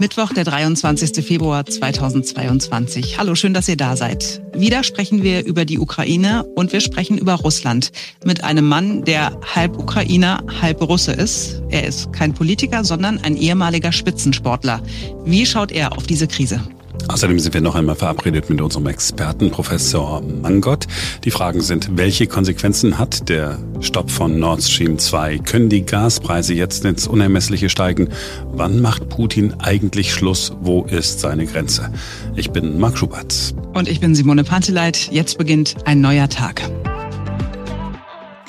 Mittwoch, der 23. Februar 2022. Hallo, schön, dass ihr da seid. Wieder sprechen wir über die Ukraine und wir sprechen über Russland mit einem Mann, der halb Ukrainer, halb Russe ist. Er ist kein Politiker, sondern ein ehemaliger Spitzensportler. Wie schaut er auf diese Krise? Außerdem sind wir noch einmal verabredet mit unserem Experten, Professor Mangott. Die Fragen sind, welche Konsequenzen hat der Stopp von Nord Stream 2? Können die Gaspreise jetzt ins Unermessliche steigen? Wann macht Putin eigentlich Schluss? Wo ist seine Grenze? Ich bin Marc Schubert. Und ich bin Simone Panteleit. Jetzt beginnt ein neuer Tag.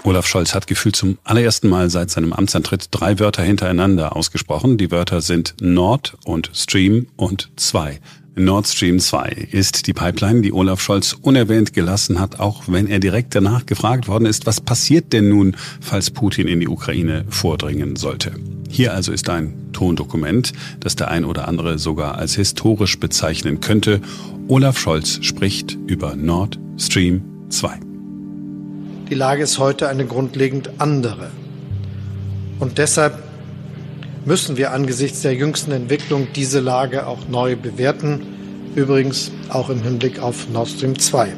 Olaf Scholz hat gefühlt zum allerersten Mal seit seinem Amtsantritt drei Wörter hintereinander ausgesprochen. Die Wörter sind Nord und Stream und 2. Nord Stream 2 ist die Pipeline, die Olaf Scholz unerwähnt gelassen hat, auch wenn er direkt danach gefragt worden ist, was passiert denn nun, falls Putin in die Ukraine vordringen sollte. Hier also ist ein Tondokument, das der ein oder andere sogar als historisch bezeichnen könnte. Olaf Scholz spricht über Nord Stream 2. Die Lage ist heute eine grundlegend andere. Und deshalb müssen wir angesichts der jüngsten Entwicklung diese Lage auch neu bewerten, übrigens auch im Hinblick auf Nord Stream 2.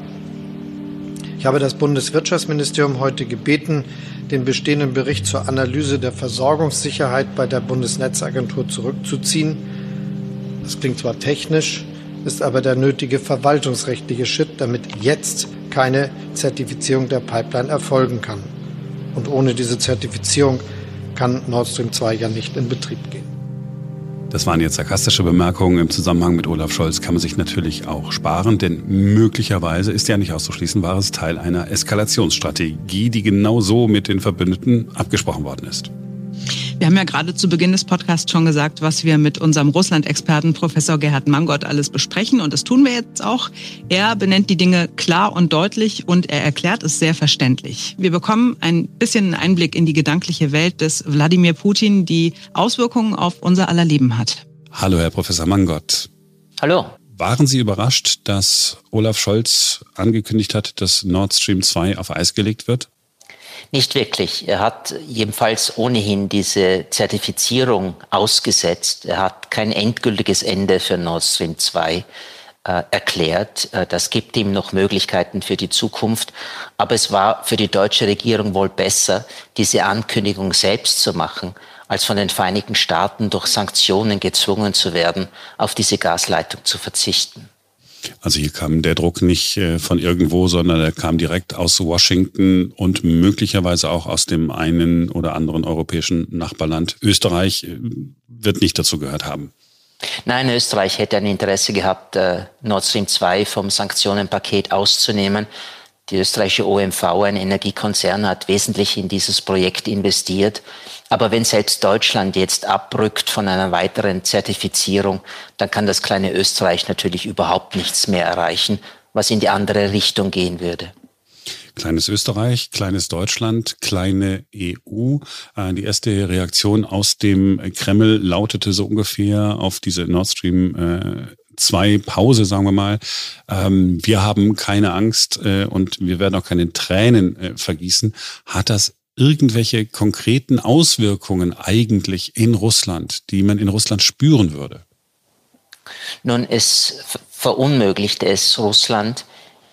Ich habe das Bundeswirtschaftsministerium heute gebeten, den bestehenden Bericht zur Analyse der Versorgungssicherheit bei der Bundesnetzagentur zurückzuziehen. Das klingt zwar technisch, ist aber der nötige verwaltungsrechtliche Schritt, damit jetzt keine Zertifizierung der Pipeline erfolgen kann. Und ohne diese Zertifizierung kann Nord Stream 2 ja nicht in Betrieb gehen. Das waren jetzt sarkastische Bemerkungen im Zusammenhang mit Olaf Scholz, kann man sich natürlich auch sparen, denn möglicherweise ist ja nicht auszuschließen, war es Teil einer Eskalationsstrategie, die genau so mit den Verbündeten abgesprochen worden ist. Wir haben ja gerade zu Beginn des Podcasts schon gesagt, was wir mit unserem Russland-Experten Professor Gerhard Mangott alles besprechen. Und das tun wir jetzt auch. Er benennt die Dinge klar und deutlich und er erklärt es sehr verständlich. Wir bekommen ein bisschen einen Einblick in die gedankliche Welt des Wladimir Putin, die Auswirkungen auf unser aller Leben hat. Hallo, Herr Professor Mangott. Hallo. Waren Sie überrascht, dass Olaf Scholz angekündigt hat, dass Nord Stream 2 auf Eis gelegt wird? Nicht wirklich. Er hat jedenfalls ohnehin diese Zertifizierung ausgesetzt. Er hat kein endgültiges Ende für Nord Stream 2 äh, erklärt. Äh, das gibt ihm noch Möglichkeiten für die Zukunft. Aber es war für die deutsche Regierung wohl besser, diese Ankündigung selbst zu machen, als von den Vereinigten Staaten durch Sanktionen gezwungen zu werden, auf diese Gasleitung zu verzichten. Also hier kam der Druck nicht äh, von irgendwo, sondern er kam direkt aus Washington und möglicherweise auch aus dem einen oder anderen europäischen Nachbarland. Österreich äh, wird nicht dazu gehört haben. Nein, Österreich hätte ein Interesse gehabt, äh, Nord Stream 2 vom Sanktionenpaket auszunehmen. Die österreichische OMV, ein Energiekonzern, hat wesentlich in dieses Projekt investiert. Aber wenn selbst Deutschland jetzt abrückt von einer weiteren Zertifizierung, dann kann das kleine Österreich natürlich überhaupt nichts mehr erreichen, was in die andere Richtung gehen würde. Kleines Österreich, kleines Deutschland, kleine EU. Äh, die erste Reaktion aus dem Kreml lautete so ungefähr auf diese Nord Stream äh, zwei Pause, sagen wir mal. Ähm, wir haben keine Angst äh, und wir werden auch keine Tränen äh, vergießen. Hat das irgendwelche konkreten Auswirkungen eigentlich in Russland, die man in Russland spüren würde? Nun, es verunmöglicht es Russland,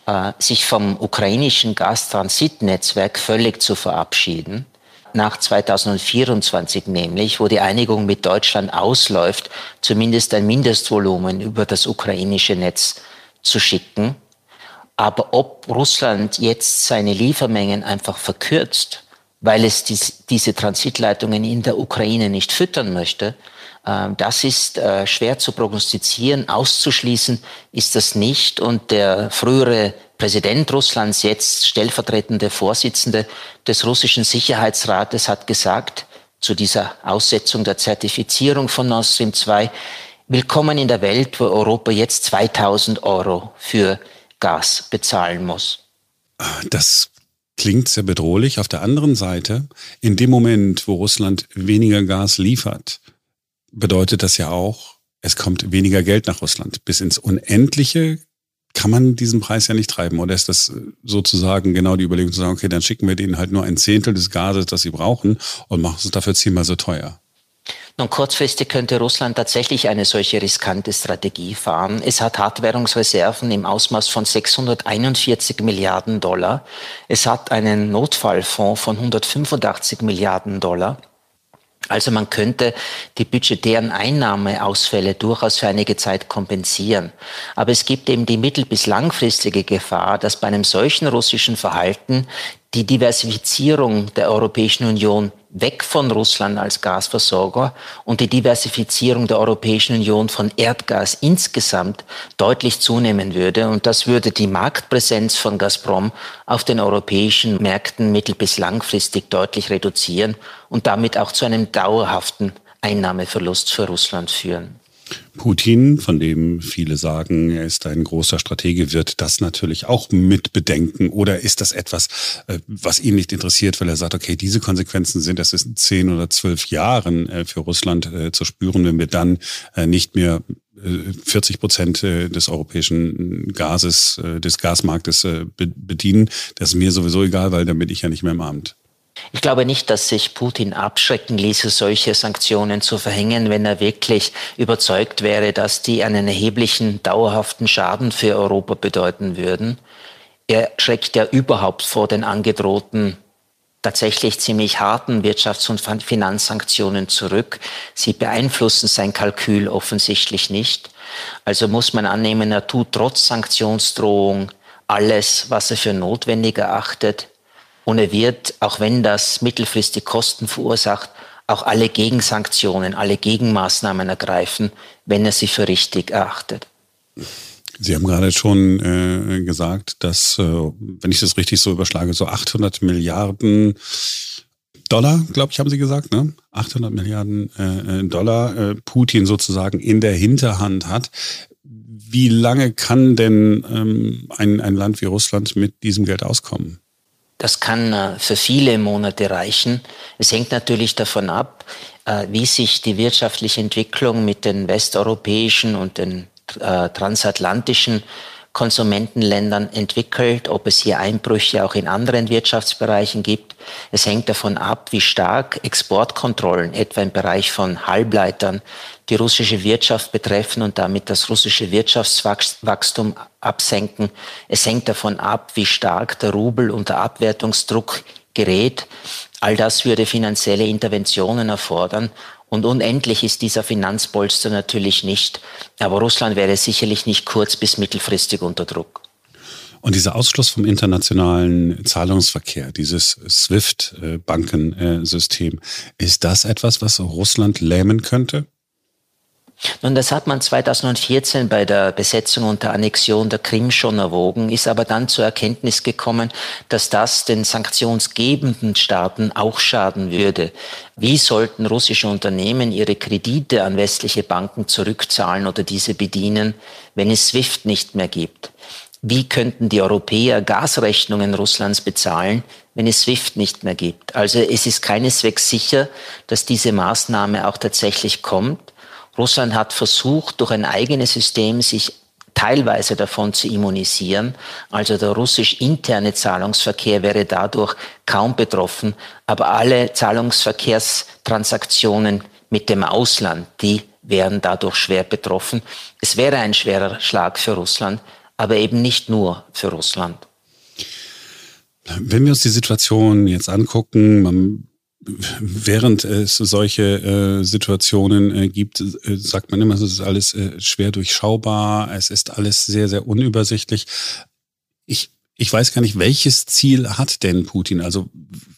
äh, sich vom ukrainischen Gastransitnetzwerk völlig zu verabschieden nach 2024 nämlich, wo die Einigung mit Deutschland ausläuft, zumindest ein Mindestvolumen über das ukrainische Netz zu schicken. Aber ob Russland jetzt seine Liefermengen einfach verkürzt, weil es dies, diese Transitleitungen in der Ukraine nicht füttern möchte, äh, das ist äh, schwer zu prognostizieren. Auszuschließen ist das nicht. Und der frühere Präsident Russlands, jetzt stellvertretende Vorsitzende des russischen Sicherheitsrates, hat gesagt zu dieser Aussetzung der Zertifizierung von Nord Stream 2, willkommen in der Welt, wo Europa jetzt 2000 Euro für Gas bezahlen muss. Das klingt sehr bedrohlich. Auf der anderen Seite, in dem Moment, wo Russland weniger Gas liefert, bedeutet das ja auch, es kommt weniger Geld nach Russland. Bis ins Unendliche kann man diesen Preis ja nicht treiben. Oder ist das sozusagen genau die Überlegung zu sagen, okay, dann schicken wir denen halt nur ein Zehntel des Gases, das sie brauchen und machen es dafür zehnmal so teuer? Nun, kurzfristig könnte Russland tatsächlich eine solche riskante Strategie fahren. Es hat Hartwährungsreserven im Ausmaß von 641 Milliarden Dollar. Es hat einen Notfallfonds von 185 Milliarden Dollar. Also man könnte die budgetären Einnahmeausfälle durchaus für einige Zeit kompensieren. Aber es gibt eben die mittel- bis langfristige Gefahr, dass bei einem solchen russischen Verhalten die Diversifizierung der Europäischen Union weg von Russland als Gasversorger und die Diversifizierung der Europäischen Union von Erdgas insgesamt deutlich zunehmen würde. Und das würde die Marktpräsenz von Gazprom auf den europäischen Märkten mittel- bis langfristig deutlich reduzieren und damit auch zu einem dauerhaften Einnahmeverlust für Russland führen. Putin, von dem viele sagen, er ist ein großer Stratege, wird das natürlich auch mit bedenken? Oder ist das etwas, äh, was ihn nicht interessiert, weil er sagt, okay, diese Konsequenzen sind, das ist in zehn oder zwölf Jahren äh, für Russland äh, zu spüren, wenn wir dann nicht mehr 40 Prozent des europäischen Gases, des Gasmarktes bedienen. Das ist mir sowieso egal, weil dann bin ich ja nicht mehr im Amt. Ich glaube nicht, dass sich Putin abschrecken ließe, solche Sanktionen zu verhängen, wenn er wirklich überzeugt wäre, dass die einen erheblichen, dauerhaften Schaden für Europa bedeuten würden. Er schreckt ja überhaupt vor den angedrohten tatsächlich ziemlich harten Wirtschafts- und Finanzsanktionen zurück. Sie beeinflussen sein Kalkül offensichtlich nicht. Also muss man annehmen, er tut trotz Sanktionsdrohung alles, was er für notwendig erachtet, und er wird, auch wenn das mittelfristig Kosten verursacht, auch alle Gegensanktionen, alle Gegenmaßnahmen ergreifen, wenn er sie für richtig erachtet. Sie haben gerade schon äh, gesagt, dass, äh, wenn ich das richtig so überschlage, so 800 Milliarden Dollar, glaube ich, haben Sie gesagt, ne? 800 Milliarden äh, äh, Dollar äh, Putin sozusagen in der Hinterhand hat. Wie lange kann denn ähm, ein, ein Land wie Russland mit diesem Geld auskommen? Das kann äh, für viele Monate reichen. Es hängt natürlich davon ab, äh, wie sich die wirtschaftliche Entwicklung mit den westeuropäischen und den äh, transatlantischen Konsumentenländern entwickelt, ob es hier Einbrüche auch in anderen Wirtschaftsbereichen gibt. Es hängt davon ab, wie stark Exportkontrollen, etwa im Bereich von Halbleitern, die russische Wirtschaft betreffen und damit das russische Wirtschaftswachstum absenken. Es hängt davon ab, wie stark der Rubel unter Abwertungsdruck gerät. All das würde finanzielle Interventionen erfordern. Und unendlich ist dieser Finanzpolster natürlich nicht. Aber Russland wäre sicherlich nicht kurz- bis mittelfristig unter Druck. Und dieser Ausschluss vom internationalen Zahlungsverkehr, dieses SWIFT-Bankensystem, ist das etwas, was Russland lähmen könnte? Nun, das hat man 2014 bei der Besetzung und der Annexion der Krim schon erwogen, ist aber dann zur Erkenntnis gekommen, dass das den sanktionsgebenden Staaten auch schaden würde. Wie sollten russische Unternehmen ihre Kredite an westliche Banken zurückzahlen oder diese bedienen, wenn es SWIFT nicht mehr gibt? Wie könnten die Europäer Gasrechnungen Russlands bezahlen, wenn es SWIFT nicht mehr gibt? Also es ist keineswegs sicher, dass diese Maßnahme auch tatsächlich kommt. Russland hat versucht, durch ein eigenes System sich teilweise davon zu immunisieren. Also der russisch interne Zahlungsverkehr wäre dadurch kaum betroffen, aber alle Zahlungsverkehrstransaktionen mit dem Ausland, die wären dadurch schwer betroffen. Es wäre ein schwerer Schlag für Russland, aber eben nicht nur für Russland. Wenn wir uns die Situation jetzt angucken, man während es solche äh, Situationen äh, gibt, äh, sagt man immer, es ist alles äh, schwer durchschaubar, es ist alles sehr, sehr unübersichtlich. Ich, ich weiß gar nicht, welches Ziel hat denn Putin? Also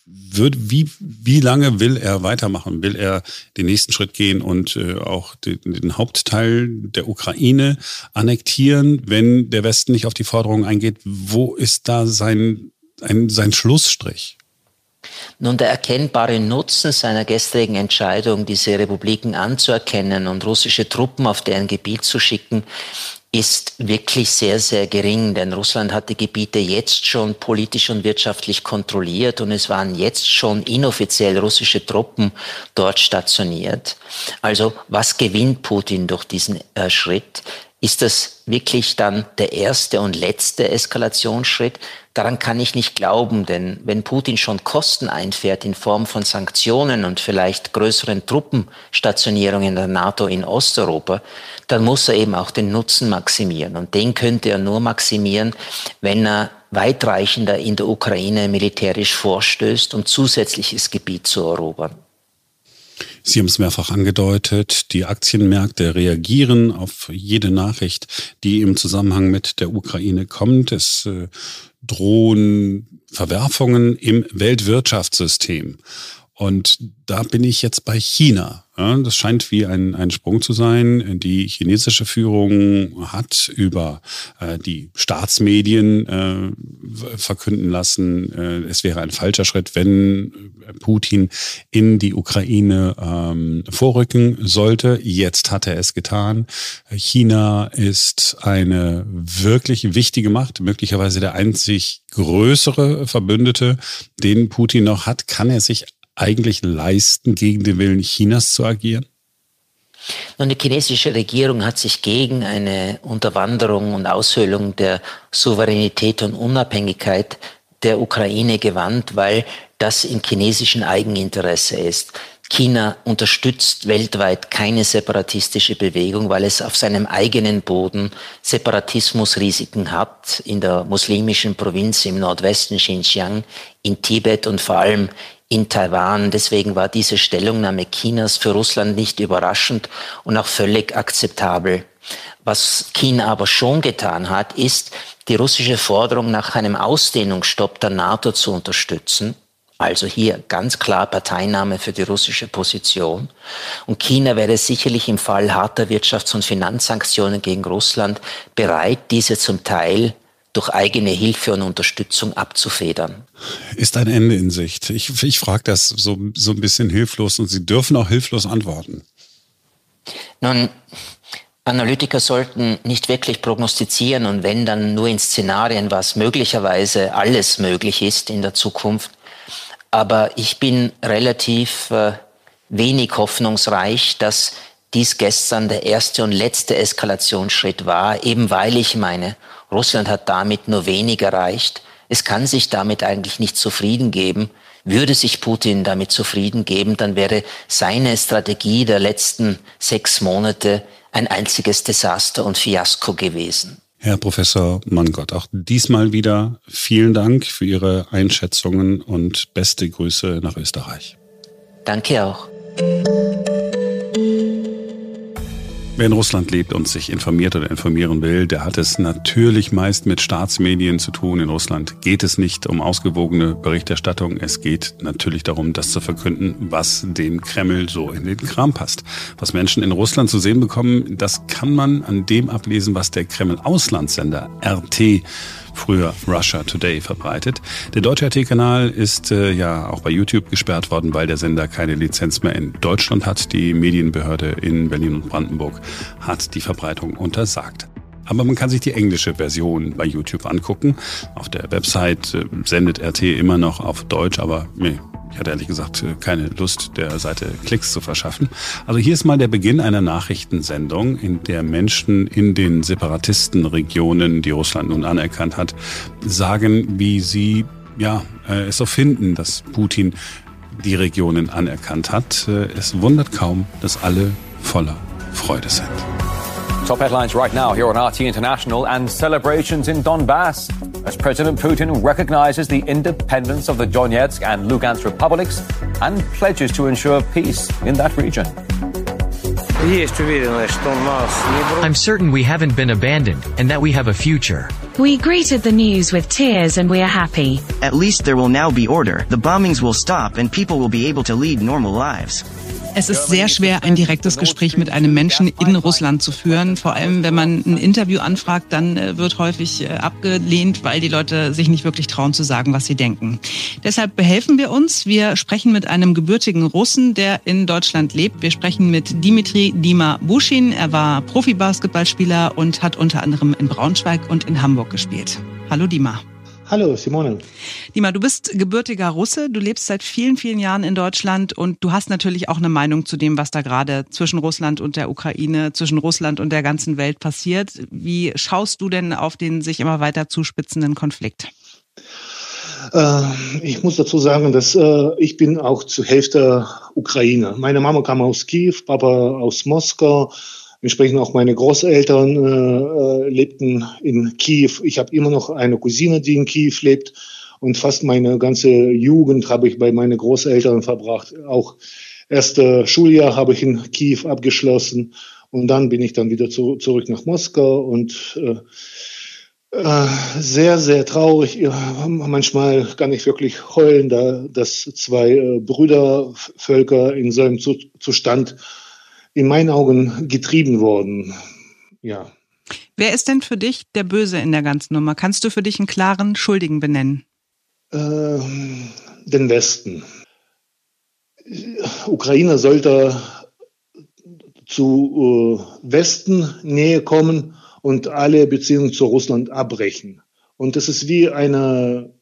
wird, wie, wie lange will er weitermachen? Will er den nächsten Schritt gehen und äh, auch den, den Hauptteil der Ukraine annektieren, wenn der Westen nicht auf die Forderungen eingeht? Wo ist da sein, ein, sein Schlussstrich? Nun, der erkennbare Nutzen seiner gestrigen Entscheidung, diese Republiken anzuerkennen und russische Truppen auf deren Gebiet zu schicken, ist wirklich sehr, sehr gering, denn Russland hat die Gebiete jetzt schon politisch und wirtschaftlich kontrolliert und es waren jetzt schon inoffiziell russische Truppen dort stationiert. Also was gewinnt Putin durch diesen äh, Schritt? Ist das wirklich dann der erste und letzte Eskalationsschritt? Daran kann ich nicht glauben, denn wenn Putin schon Kosten einfährt in Form von Sanktionen und vielleicht größeren Truppenstationierungen der NATO in Osteuropa, dann muss er eben auch den Nutzen maximieren. Und den könnte er nur maximieren, wenn er weitreichender in der Ukraine militärisch vorstößt, um zusätzliches Gebiet zu erobern. Sie haben es mehrfach angedeutet, die Aktienmärkte reagieren auf jede Nachricht, die im Zusammenhang mit der Ukraine kommt. Es äh, drohen Verwerfungen im Weltwirtschaftssystem. Und da bin ich jetzt bei China. Das scheint wie ein, ein Sprung zu sein. Die chinesische Führung hat über äh, die Staatsmedien äh, verkünden lassen, äh, es wäre ein falscher Schritt, wenn Putin in die Ukraine ähm, vorrücken sollte. Jetzt hat er es getan. China ist eine wirklich wichtige Macht, möglicherweise der einzig größere Verbündete, den Putin noch hat. Kann er sich eigentlich leisten, gegen den Willen Chinas zu agieren? Nun, die chinesische Regierung hat sich gegen eine Unterwanderung und Aushöhlung der Souveränität und Unabhängigkeit der Ukraine gewandt, weil das im chinesischen Eigeninteresse ist. China unterstützt weltweit keine separatistische Bewegung, weil es auf seinem eigenen Boden Separatismusrisiken hat, in der muslimischen Provinz im Nordwesten Xinjiang, in Tibet und vor allem in Taiwan. Deswegen war diese Stellungnahme Chinas für Russland nicht überraschend und auch völlig akzeptabel. Was China aber schon getan hat, ist, die russische Forderung nach einem Ausdehnungsstopp der NATO zu unterstützen. Also hier ganz klar Parteinahme für die russische Position. Und China wäre sicherlich im Fall harter Wirtschafts- und Finanzsanktionen gegen Russland bereit, diese zum Teil durch eigene Hilfe und Unterstützung abzufedern. Ist ein Ende in Sicht? Ich, ich frage das so, so ein bisschen hilflos und Sie dürfen auch hilflos antworten. Nun, Analytiker sollten nicht wirklich prognostizieren und wenn dann nur in Szenarien, was möglicherweise alles möglich ist in der Zukunft. Aber ich bin relativ äh, wenig hoffnungsreich, dass dies gestern der erste und letzte Eskalationsschritt war, eben weil ich meine, Russland hat damit nur wenig erreicht. Es kann sich damit eigentlich nicht zufrieden geben. Würde sich Putin damit zufrieden geben, dann wäre seine Strategie der letzten sechs Monate ein einziges Desaster und Fiasko gewesen. Herr Professor Manngott, auch diesmal wieder vielen Dank für Ihre Einschätzungen und beste Grüße nach Österreich. Danke auch. Wer in Russland lebt und sich informiert oder informieren will, der hat es natürlich meist mit Staatsmedien zu tun. In Russland geht es nicht um ausgewogene Berichterstattung. Es geht natürlich darum, das zu verkünden, was dem Kreml so in den Kram passt. Was Menschen in Russland zu sehen bekommen, das kann man an dem ablesen, was der Kreml-Auslandssender RT früher Russia Today verbreitet. Der deutsche RT-Kanal ist äh, ja auch bei YouTube gesperrt worden, weil der Sender keine Lizenz mehr in Deutschland hat. Die Medienbehörde in Berlin und Brandenburg hat die Verbreitung untersagt. Aber man kann sich die englische Version bei YouTube angucken. Auf der Website äh, sendet RT immer noch auf Deutsch, aber nee, ich hatte ehrlich gesagt äh, keine Lust, der Seite Klicks zu verschaffen. Also hier ist mal der Beginn einer Nachrichtensendung, in der Menschen in den Separatistenregionen, die Russland nun anerkannt hat, sagen, wie sie ja, äh, es so finden, dass Putin die Regionen anerkannt hat. Äh, es wundert kaum, dass alle voller Freude sind. Top headlines right now here on RT International and celebrations in Donbass as President Putin recognizes the independence of the Donetsk and Lugansk republics and pledges to ensure peace in that region. I'm certain we haven't been abandoned and that we have a future. We greeted the news with tears and we are happy. At least there will now be order. The bombings will stop and people will be able to lead normal lives. Es ist sehr schwer, ein direktes Gespräch mit einem Menschen in Russland zu führen. Vor allem, wenn man ein Interview anfragt, dann äh, wird häufig äh, abgelehnt, weil die Leute sich nicht wirklich trauen zu sagen, was sie denken. Deshalb behelfen wir uns. Wir sprechen mit einem gebürtigen Russen, der in Deutschland lebt. Wir sprechen mit Dimitri Dima Bushin. Er war Profibasketballspieler und hat unter anderem in Braunschweig und in Hamburg gespielt. Hallo Dima. Hallo, Simone. Dima, du bist gebürtiger Russe, du lebst seit vielen, vielen Jahren in Deutschland und du hast natürlich auch eine Meinung zu dem, was da gerade zwischen Russland und der Ukraine, zwischen Russland und der ganzen Welt passiert. Wie schaust du denn auf den sich immer weiter zuspitzenden Konflikt? Äh, ich muss dazu sagen, dass äh, ich bin auch zur Hälfte Ukrainer. Meine Mama kam aus Kiew, Papa aus Moskau. Entsprechend auch meine Großeltern äh, äh, lebten in Kiew. Ich habe immer noch eine Cousine, die in Kiew lebt. Und fast meine ganze Jugend habe ich bei meinen Großeltern verbracht. Auch erste Schuljahr habe ich in Kiew abgeschlossen. Und dann bin ich dann wieder zu, zurück nach Moskau und äh, äh, sehr, sehr traurig. Manchmal kann ich wirklich heulen, da dass zwei äh, Brüdervölker in so einem Zustand in meinen Augen getrieben worden. Ja. Wer ist denn für dich der Böse in der ganzen Nummer? Kannst du für dich einen klaren Schuldigen benennen? Äh, den Westen. Ukraine sollte zu äh, Westen Nähe kommen und alle Beziehungen zu Russland abbrechen. Und das ist wie eine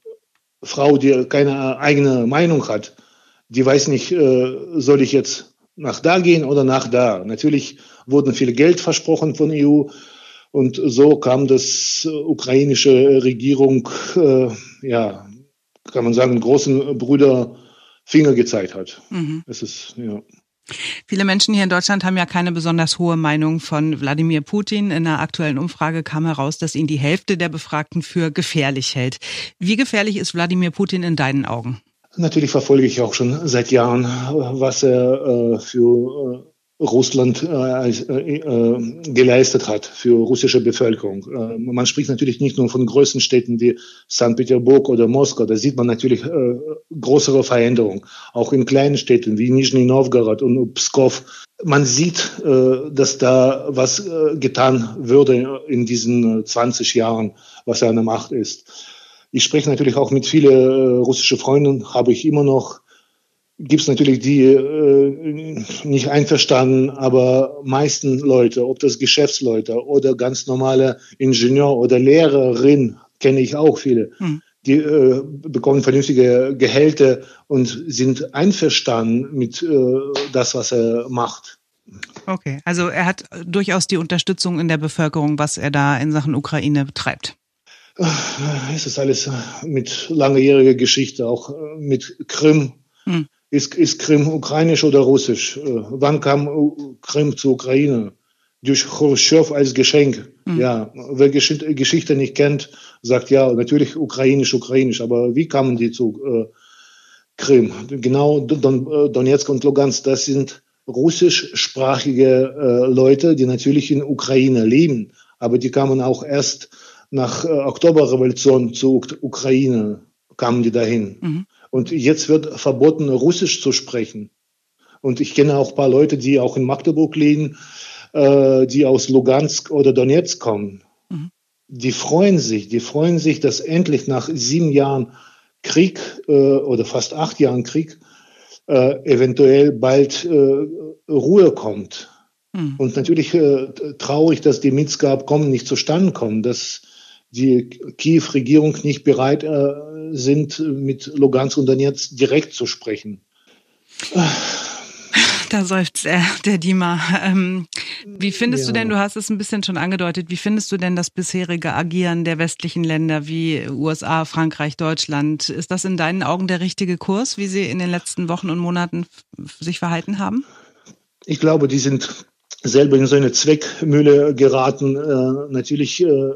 Frau, die keine eigene Meinung hat. Die weiß nicht, äh, soll ich jetzt nach da gehen oder nach da. Natürlich wurden viel Geld versprochen von EU und so kam das äh, ukrainische Regierung, äh, ja, kann man sagen, großen Brüder Finger gezeigt hat. Mhm. Es ist, ja. Viele Menschen hier in Deutschland haben ja keine besonders hohe Meinung von Wladimir Putin. In einer aktuellen Umfrage kam heraus, dass ihn die Hälfte der Befragten für gefährlich hält. Wie gefährlich ist Wladimir Putin in deinen Augen? Natürlich verfolge ich auch schon seit Jahren, was er äh, für äh, Russland äh, äh, geleistet hat, für russische Bevölkerung. Äh, man spricht natürlich nicht nur von größeren Städten wie St. Petersburg oder Moskau, da sieht man natürlich äh, größere Veränderungen. Auch in kleinen Städten wie Nizhny Novgorod und Pskov. Man sieht, dass da was getan würde in diesen 20 Jahren, was er an der Macht ist. Ich spreche natürlich auch mit vielen äh, russischen Freunden, habe ich immer noch. Gibt es natürlich die äh, nicht einverstanden, aber meisten Leute, ob das Geschäftsleute oder ganz normale Ingenieur oder Lehrerin, kenne ich auch viele, hm. die äh, bekommen vernünftige Gehälter und sind einverstanden mit äh, das, was er macht. Okay, also er hat durchaus die Unterstützung in der Bevölkerung, was er da in Sachen Ukraine betreibt. Es ist alles mit langjähriger Geschichte, auch äh, mit Krim. Hm. Ist, ist Krim ukrainisch oder russisch? Äh, wann kam Krim zur Ukraine? Durch Khrushchev als Geschenk. Hm. Ja, wer Geschichte nicht kennt, sagt ja, natürlich ukrainisch, ukrainisch. Aber wie kamen die zu äh, Krim? Genau, Don, äh, Donetsk und Lugansk, das sind russischsprachige äh, Leute, die natürlich in Ukraine leben. Aber die kamen auch erst nach äh, Oktoberrevolution zur Ukraine kamen die dahin. Mhm. Und jetzt wird verboten, Russisch zu sprechen. Und ich kenne auch ein paar Leute, die auch in Magdeburg leben, äh, die aus Lugansk oder Donetsk kommen. Mhm. Die freuen sich, die freuen sich, dass endlich nach sieben Jahren Krieg äh, oder fast acht Jahren Krieg äh, eventuell bald äh, Ruhe kommt. Mhm. Und natürlich äh, traurig, dass die Minsker Abkommen nicht zustande kommen. Das die Kiew-Regierung nicht bereit äh, sind, mit Lugansk und Donetsk direkt zu sprechen. Da seufzt er, der Dima. Ähm, wie findest ja. du denn, du hast es ein bisschen schon angedeutet, wie findest du denn das bisherige Agieren der westlichen Länder wie USA, Frankreich, Deutschland? Ist das in deinen Augen der richtige Kurs, wie sie in den letzten Wochen und Monaten sich verhalten haben? Ich glaube, die sind selber in so eine Zweckmühle geraten. Äh, natürlich äh,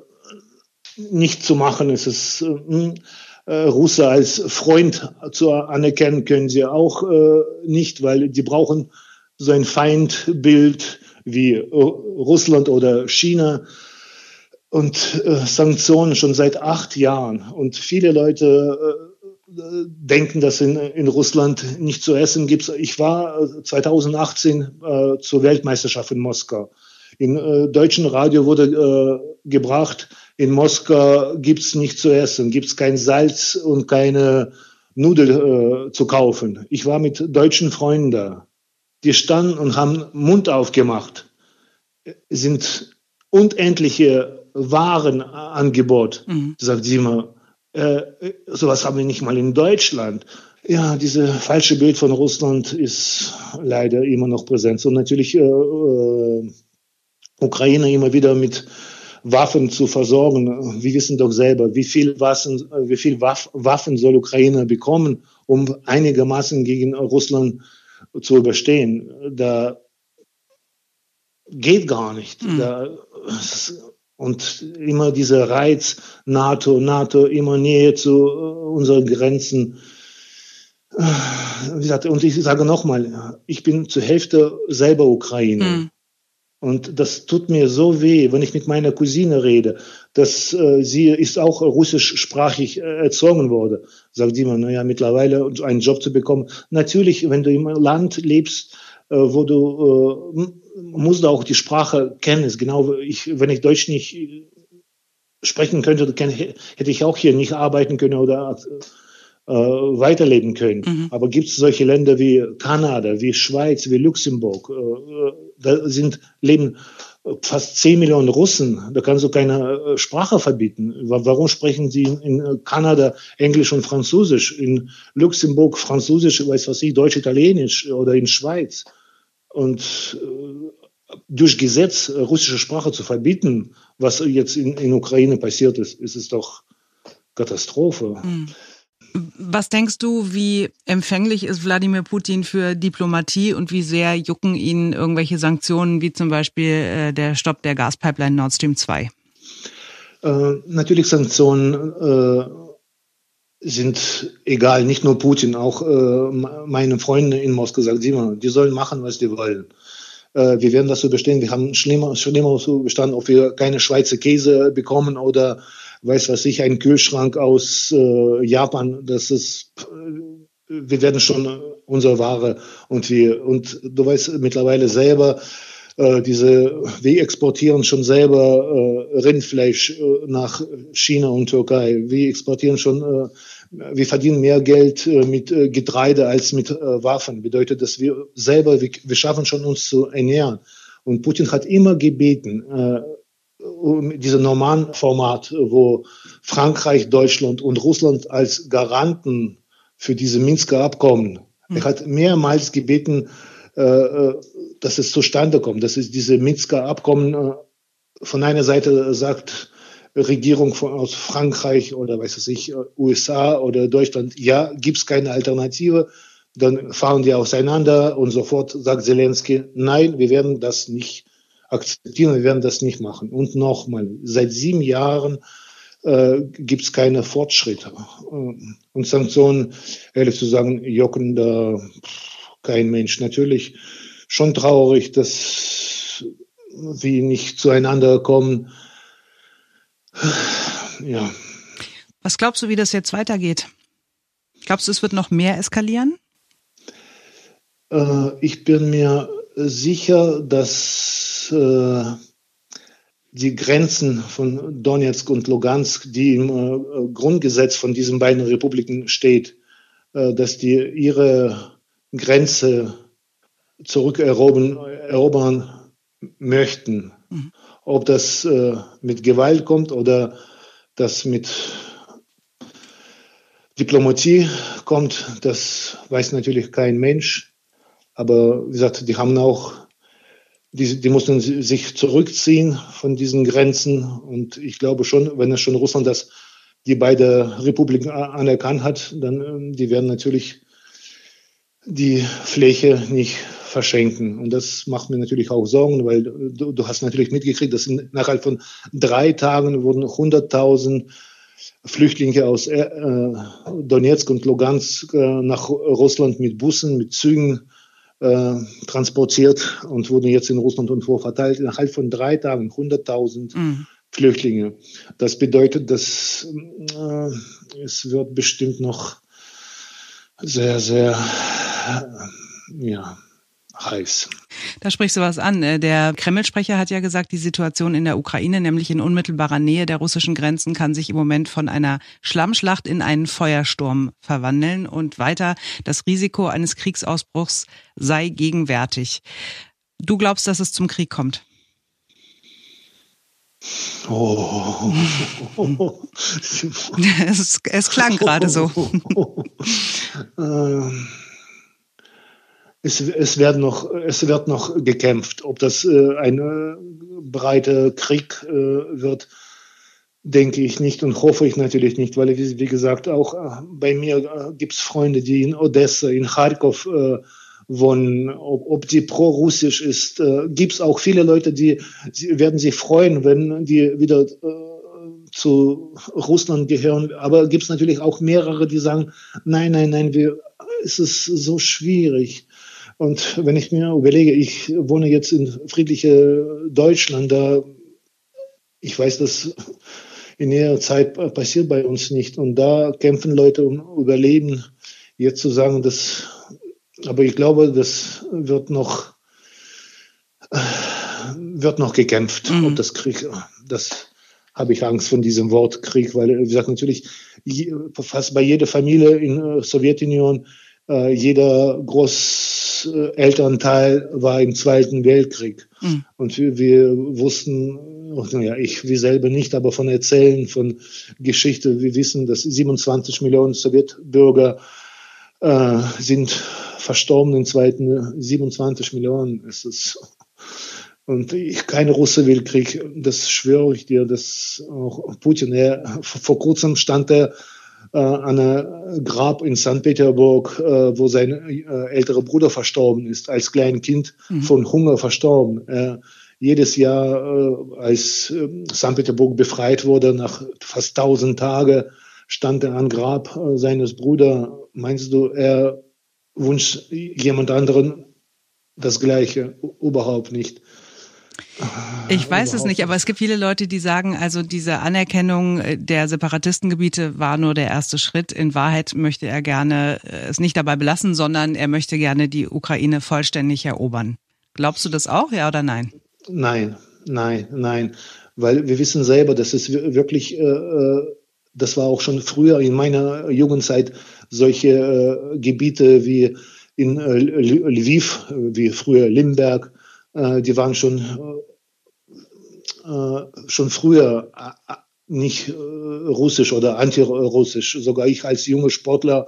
nicht zu machen. Es ist äh, äh, Russe als Freund zu anerkennen können sie auch äh, nicht, weil die brauchen so ein Feindbild wie äh, Russland oder China und äh, Sanktionen schon seit acht Jahren. Und viele Leute äh, denken, dass in, in Russland nicht zu essen gibt. Ich war 2018 äh, zur Weltmeisterschaft in Moskau. Im äh, deutschen Radio wurde äh, gebracht, in Moskau gibt's nicht zu essen, gibt's kein Salz und keine Nudel äh, zu kaufen. Ich war mit deutschen Freunden da. Die standen und haben Mund aufgemacht. Sind unendliche Warenangebot. Mhm. Sagt sie mal, Äh, sowas haben wir nicht mal in Deutschland. Ja, diese falsche Bild von Russland ist leider immer noch präsent. Und natürlich äh, äh, Ukraine immer wieder mit Waffen zu versorgen. Wir wissen doch selber, wie viel Waffen, wie viel Waffen soll Ukraine bekommen, um einigermaßen gegen Russland zu überstehen. Da geht gar nicht. Mhm. Da, und immer dieser Reiz, NATO, NATO, immer näher zu unseren Grenzen. Wie gesagt, und ich sage nochmal, ich bin zur Hälfte selber Ukrainer. Mhm. Und das tut mir so weh, wenn ich mit meiner Cousine rede, dass äh, sie ist auch russischsprachig äh, erzogen worden. Sagt sie mir, naja, mittlerweile einen Job zu bekommen. Natürlich, wenn du im Land lebst, äh, wo du äh, musst du auch die Sprache kennen. Genau, ich, wenn ich Deutsch nicht sprechen könnte, hätte ich auch hier nicht arbeiten können oder äh, weiterleben können. Mhm. Aber gibt es solche Länder wie Kanada, wie Schweiz, wie Luxemburg, äh, da sind leben fast 10 Millionen Russen, da kannst du keine äh, Sprache verbieten. Warum sprechen sie in Kanada Englisch und Französisch, in Luxemburg Französisch, weiß was ich, Deutsch, Italienisch oder in Schweiz? Und äh, durch Gesetz russische Sprache zu verbieten, was jetzt in, in Ukraine passiert ist, ist es doch Katastrophe. Mhm. Was denkst du, wie empfänglich ist Wladimir Putin für Diplomatie und wie sehr jucken ihn irgendwelche Sanktionen, wie zum Beispiel äh, der Stopp der Gaspipeline Nord Stream 2? Äh, natürlich Sanktionen äh, sind egal, nicht nur Putin, auch äh, meine Freunde in Moskau sagen, mal, die sollen machen, was die wollen. Äh, wir werden das so bestehen. Wir haben schlimmer, schlimmer so bestanden, ob wir keine Schweizer Käse bekommen oder weiß was ich, ein Kühlschrank aus äh, Japan, das ist, äh, wir werden schon unsere Ware und wir, und du weißt mittlerweile selber, äh, diese, wir exportieren schon selber äh, Rindfleisch äh, nach China und Türkei. Wir exportieren schon, äh, wir verdienen mehr Geld mit Getreide als mit Waffen. Bedeutet, dass wir selber, wir, wir schaffen schon uns zu ernähren. Und Putin hat immer gebeten, diese Norman-Format, wo Frankreich, Deutschland und Russland als Garanten für diese Minsker Abkommen, mhm. er hat mehrmals gebeten, äh, äh, dass es zustande kommt, dass es diese Minsker Abkommen äh, von einer Seite sagt, Regierung von, aus Frankreich oder weiß ich, USA oder Deutschland, ja, gibt's keine Alternative, dann fahren die auseinander und sofort sagt Zelensky, nein, wir werden das nicht akzeptieren, wir werden das nicht machen. Und nochmal, seit sieben Jahren äh, gibt es keine Fortschritte. Äh, und Sanktionen, ehrlich zu sagen, jocken da kein Mensch. Natürlich schon traurig, dass wir nicht zueinander kommen. Ja. Was glaubst du, wie das jetzt weitergeht? Glaubst du, es wird noch mehr eskalieren? Äh, ich bin mir sicher, dass äh, die Grenzen von Donetsk und Lugansk, die im äh, Grundgesetz von diesen beiden Republiken steht, äh, dass die ihre Grenze zurückerobern erobern möchten. Mhm. Ob das äh, mit Gewalt kommt oder das mit Diplomatie kommt, das weiß natürlich kein Mensch. Aber wie gesagt, die haben auch die, die mussten sich zurückziehen von diesen Grenzen. Und ich glaube schon, wenn es schon Russland das die beide Republiken anerkannt hat, dann ähm, die werden natürlich die Fläche nicht verschenken. Und das macht mir natürlich auch Sorgen, weil du, du hast natürlich mitgekriegt, dass innerhalb von drei Tagen wurden 100.000 Flüchtlinge aus äh, Donetsk und Lugansk äh, nach Russland mit Bussen, mit Zügen äh, transportiert und wurden jetzt in Russland und wo verteilt. Innerhalb von drei Tagen 100.000 mhm. Flüchtlinge. Das bedeutet, dass äh, es wird bestimmt noch sehr, sehr äh, ja, heiß. Da sprichst du was an. Äh, der Kreml-Sprecher hat ja gesagt, die Situation in der Ukraine, nämlich in unmittelbarer Nähe der russischen Grenzen, kann sich im Moment von einer Schlammschlacht in einen Feuersturm verwandeln und weiter das Risiko eines Kriegsausbruchs sei gegenwärtig. Du glaubst, dass es zum Krieg kommt? Oh. es, es klang gerade so. Ähm, es, es, wird noch, es wird noch gekämpft. Ob das äh, ein äh, breiter Krieg äh, wird, denke ich nicht und hoffe ich natürlich nicht, weil, wie, wie gesagt, auch äh, bei mir äh, gibt es Freunde, die in Odessa, in Kharkov äh, wohnen, ob, ob die pro-russisch ist. Äh, gibt es auch viele Leute, die sie, werden sich freuen, wenn die wieder äh, zu Russland gehören. Aber gibt es natürlich auch mehrere, die sagen, nein, nein, nein, wir, es ist so schwierig. Und wenn ich mir überlege, ich wohne jetzt in friedliche Deutschland, da ich weiß, dass in näherer Zeit passiert bei uns nicht. Und da kämpfen Leute um Überleben. Jetzt zu sagen, dass aber ich glaube, das wird noch, wird noch gekämpft, mhm. ob das Krieg, das habe ich Angst von diesem Wort Krieg, weil, wie gesagt, natürlich fast bei jeder Familie in der Sowjetunion, äh, jeder Großelternteil war im Zweiten Weltkrieg. Mhm. Und wir, wir wussten, ja, ich wie selber nicht, aber von Erzählen, von Geschichte, wir wissen, dass 27 Millionen Sowjetbürger äh, sind verstorben im zweiten 27 Millionen ist es. Und ich, keine Russe will Krieg, das schwöre ich dir, dass auch Putin, er, vor kurzem stand er äh, an einem Grab in St. Petersburg, äh, wo sein äh, älterer Bruder verstorben ist, als kleines Kind mhm. von Hunger verstorben. Äh, jedes Jahr, äh, als äh, St. Petersburg befreit wurde, nach fast tausend Tagen, stand er am Grab äh, seines Bruders. Meinst du, er wünscht jemand anderen das Gleiche? Überhaupt nicht. Ich weiß es nicht, aber es gibt viele Leute, die sagen, also diese Anerkennung der Separatistengebiete war nur der erste Schritt. In Wahrheit möchte er gerne äh, es nicht dabei belassen, sondern er möchte gerne die Ukraine vollständig erobern. Glaubst du das auch, ja oder nein? Nein, nein, nein, weil wir wissen selber, dass es wirklich, äh, äh das war auch schon früher in meiner Jugendzeit solche äh, Gebiete wie in äh, Lviv, wie früher Limberg, äh, die waren schon, äh, äh schon früher äh, nicht äh, russisch oder antirussisch. Sogar ich als junger Sportler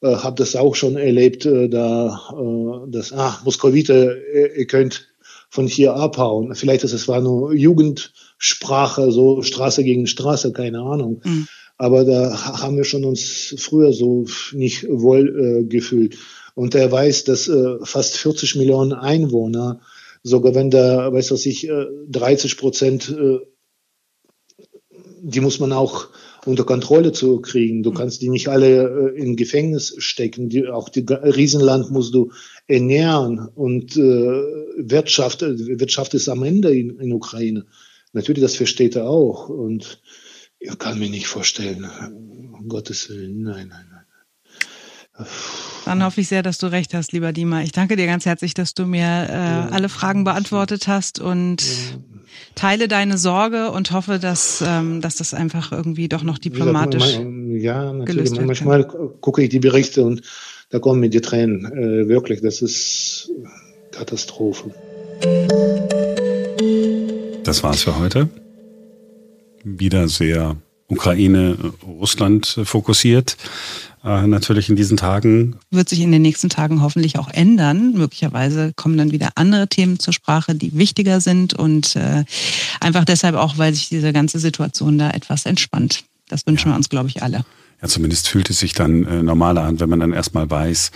äh, habe das auch schon erlebt, äh, da äh, das, ah, Moskowite, ihr, ihr könnt von hier abhauen. Vielleicht ist es war nur Jugendsprache, so Straße gegen Straße, keine Ahnung. Mhm. Aber da haben wir schon uns früher so nicht wohl äh, gefühlt. Und er weiß, dass äh, fast 40 Millionen Einwohner, sogar wenn da, weiß was ich, äh, 30 Prozent, äh, die muss man auch unter Kontrolle zu kriegen. Du kannst die nicht alle äh, in Gefängnis stecken. Die, auch die Riesenland musst du ernähren und äh, Wirtschaft, Wirtschaft ist am Ende in, in Ukraine. Natürlich, das versteht er auch und ich kann mir nicht vorstellen, um Gottes Willen, nein, nein, nein. Dann hoffe ich sehr, dass du recht hast, lieber Dima. Ich danke dir ganz herzlich, dass du mir äh, ja, alle Fragen beantwortet hast und ja. teile deine Sorge und hoffe, dass, ähm, dass das einfach irgendwie doch noch diplomatisch gesagt, man, Ja, natürlich. Manchmal gucke ich die Berichte und da kommen mir die Tränen. Äh, wirklich, das ist Katastrophe. Das war's für heute wieder sehr Ukraine, Russland fokussiert. Äh, natürlich in diesen Tagen. Wird sich in den nächsten Tagen hoffentlich auch ändern. Möglicherweise kommen dann wieder andere Themen zur Sprache, die wichtiger sind und äh, einfach deshalb auch, weil sich diese ganze Situation da etwas entspannt. Das wünschen ja. wir uns, glaube ich, alle. Ja, zumindest fühlt es sich dann äh, normaler an, wenn man dann erstmal weiß,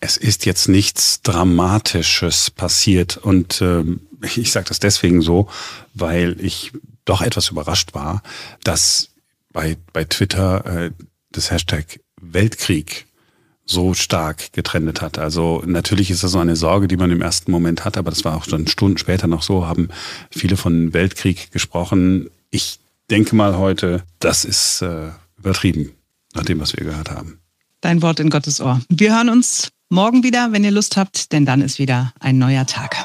es ist jetzt nichts Dramatisches passiert. Und ähm, ich sage das deswegen so, weil ich doch etwas überrascht war, dass bei, bei Twitter äh, das Hashtag Weltkrieg so stark getrendet hat. Also natürlich ist das so eine Sorge, die man im ersten Moment hat, aber das war auch schon Stunden später noch so, haben viele von Weltkrieg gesprochen. Ich denke mal heute, das ist äh, übertrieben, nach dem, was wir gehört haben. Dein Wort in Gottes Ohr. Wir hören uns morgen wieder, wenn ihr Lust habt, denn dann ist wieder ein neuer Tag.